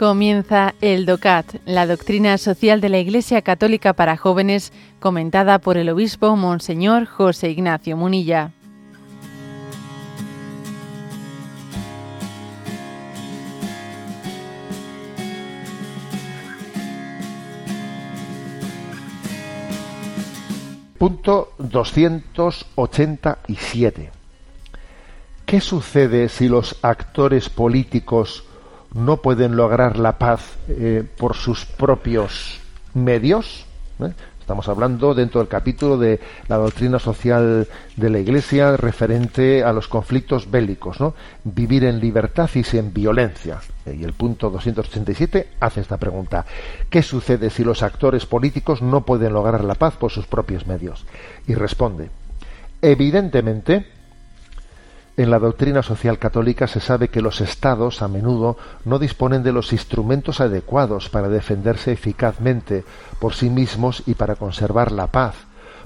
Comienza el DOCAT, la doctrina social de la Iglesia Católica para jóvenes, comentada por el obispo Monseñor José Ignacio Munilla. Punto 287. ¿Qué sucede si los actores políticos no pueden lograr la paz eh, por sus propios medios? ¿Eh? Estamos hablando dentro del capítulo de la doctrina social de la Iglesia referente a los conflictos bélicos, ¿no? Vivir en libertad y sin violencia. Y el punto 287 hace esta pregunta. ¿Qué sucede si los actores políticos no pueden lograr la paz por sus propios medios? Y responde, evidentemente, en la doctrina social católica se sabe que los estados a menudo no disponen de los instrumentos adecuados para defenderse eficazmente por sí mismos y para conservar la paz.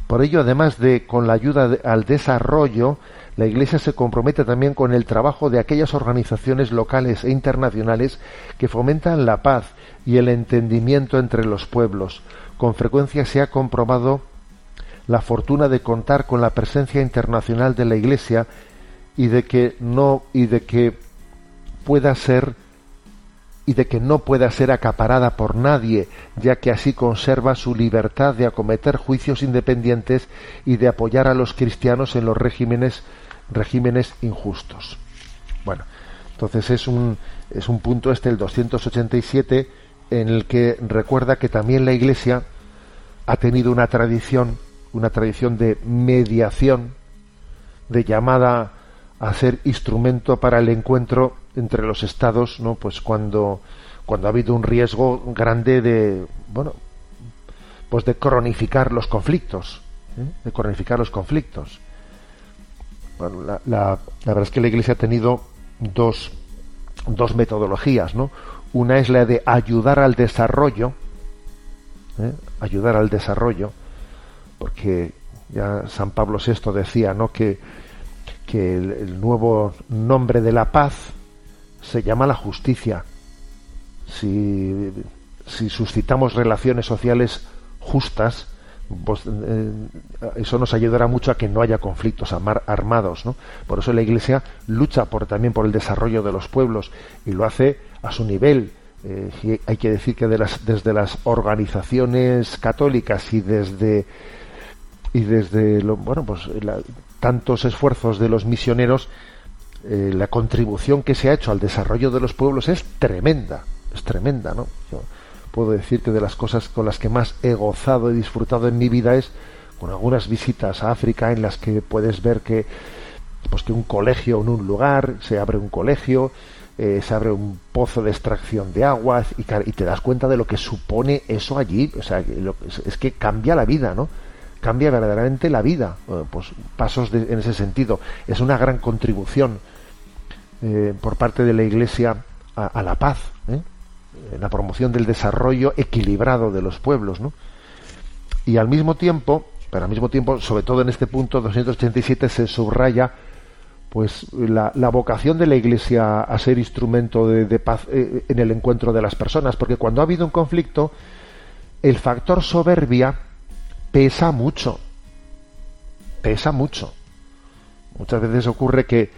Por ello, además de con la ayuda al desarrollo, la Iglesia se compromete también con el trabajo de aquellas organizaciones locales e internacionales que fomentan la paz y el entendimiento entre los pueblos. Con frecuencia se ha comprobado la fortuna de contar con la presencia internacional de la Iglesia y de que no y de que pueda ser y de que no pueda ser acaparada por nadie, ya que así conserva su libertad de acometer juicios independientes y de apoyar a los cristianos en los regímenes regímenes injustos. Bueno, entonces es un es un punto este el 287 en el que recuerda que también la Iglesia ha tenido una tradición, una tradición de mediación, de llamada a ser instrumento para el encuentro entre los estados, ¿no? Pues cuando cuando ha habido un riesgo grande de bueno, pues de cronificar los conflictos, ¿eh? de cronificar los conflictos. Bueno, la, la, verdad es que la Iglesia ha tenido dos, dos metodologías, ¿no? Una es la de ayudar al desarrollo, ¿eh? ayudar al desarrollo, porque ya San Pablo VI decía, ¿no? Que que el, nuevo nombre de la paz se llama la justicia. Si, suscitamos relaciones sociales justas, pues, eh, eso nos ayudará mucho a que no haya conflictos armados. ¿no? Por eso la Iglesia lucha por, también por el desarrollo de los pueblos y lo hace a su nivel. Eh, hay que decir que de las, desde las organizaciones católicas y desde y desde lo, bueno pues la, tantos esfuerzos de los misioneros, eh, la contribución que se ha hecho al desarrollo de los pueblos es tremenda, es tremenda, ¿no? Yo puedo decir que de las cosas con las que más he gozado y disfrutado en mi vida es con algunas visitas a África en las que puedes ver que pues que un colegio en un lugar se abre un colegio eh, se abre un pozo de extracción de aguas y, y, te das cuenta de lo que supone eso allí o sea es que cambia la vida no cambia verdaderamente la vida. Pues pasos en ese sentido. Es una gran contribución eh, por parte de la Iglesia a, la paz, ¿eh? la promoción del desarrollo equilibrado de los pueblos, ¿no? Y al mismo tiempo, pero al mismo tiempo, sobre todo en este punto 287 se subraya pues la, vocación de la Iglesia a ser instrumento de, paz eh, en el encuentro de las personas, porque cuando ha habido un conflicto, el factor soberbia pesa mucho. Pesa mucho. Muchas veces ocurre que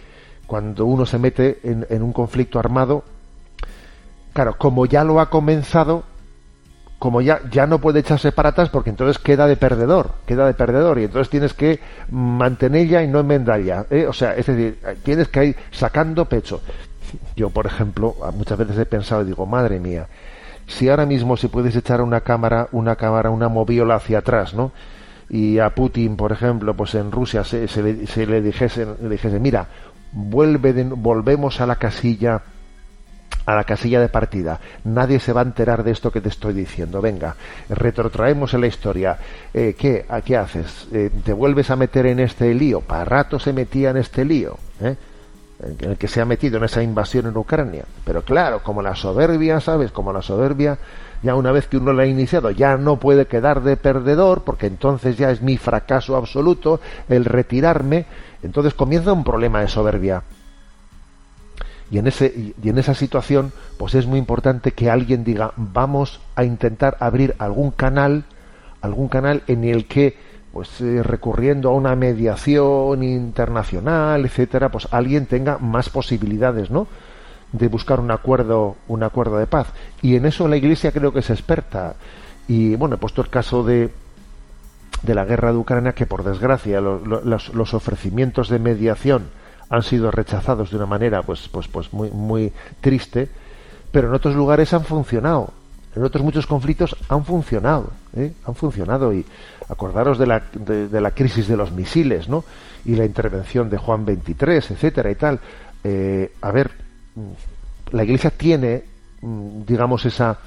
cuando uno se mete en, un conflicto armado, claro, como ya lo ha comenzado, como ya, ya no puede echarse para atrás porque entonces queda de perdedor, queda de perdedor y entonces tienes que mantenerla y no enmendarla. ¿eh? O sea, es decir, tienes que ir sacando pecho. Yo, por ejemplo, muchas veces he pensado y digo, madre mía, si ahora mismo se puedes echar una cámara, una cámara, una moviola hacia atrás, ¿no? Y a Putin, por ejemplo, pues en Rusia se, le, dijese, le dijese, mira, vuelve volvemos a la casilla a la casilla de partida. Nadie se va a enterar de esto que te estoy diciendo. Venga, retrotraemos en la historia. Eh, ¿qué, ¿Qué haces? Eh, ¿Te vuelves a meter en este lío? Para rato se metía en este lío. ¿eh? En el que se ha metido en esa invasión en Ucrania. Pero claro, como la soberbia, ¿sabes? Como la soberbia, ya una vez que uno la ha iniciado, ya no puede quedar de perdedor, porque entonces ya es mi fracaso absoluto el retirarme. Entonces comienza un problema de soberbia. Y en, ese, y en esa situación, pues es muy importante que alguien diga, vamos a intentar abrir algún canal, algún canal en el que, pues eh, recurriendo a una mediación internacional, etcétera, pues alguien tenga más posibilidades, ¿no? de buscar un acuerdo, un acuerdo de paz. Y en eso la Iglesia creo que es experta. Y bueno, he puesto el caso de, de la guerra de Ucrania, que por desgracia los, los, ofrecimientos de mediación han sido rechazados de una manera pues, pues, pues muy, muy triste, pero en otros lugares han funcionado. En otros muchos conflictos han funcionado, ¿eh? han funcionado. Y acordaros de la, de, la crisis de los misiles, ¿no? Y la intervención de Juan 23, etcétera y tal. Eh, a ver, la Iglesia tiene, mm, digamos, esa,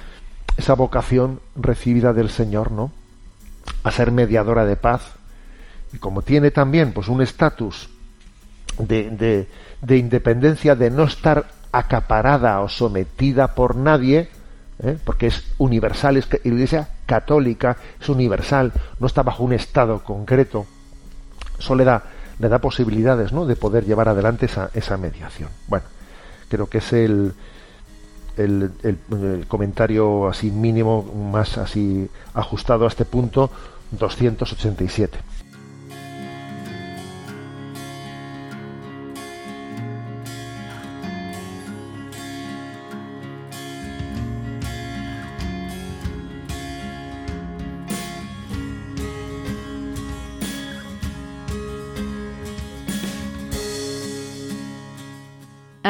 esa vocación recibida del Señor, ¿no? A ser mediadora de paz. Y como tiene también, pues, un estatus de, independencia, de no estar acaparada o sometida por nadie, ¿eh? porque es universal, es la Iglesia católica, es universal, no está bajo un estado concreto. Eso le da, le da posibilidades, ¿no? De poder llevar adelante esa, esa mediación. Bueno, creo que es el, el, el, comentario así mínimo, más así ajustado a este punto, 287.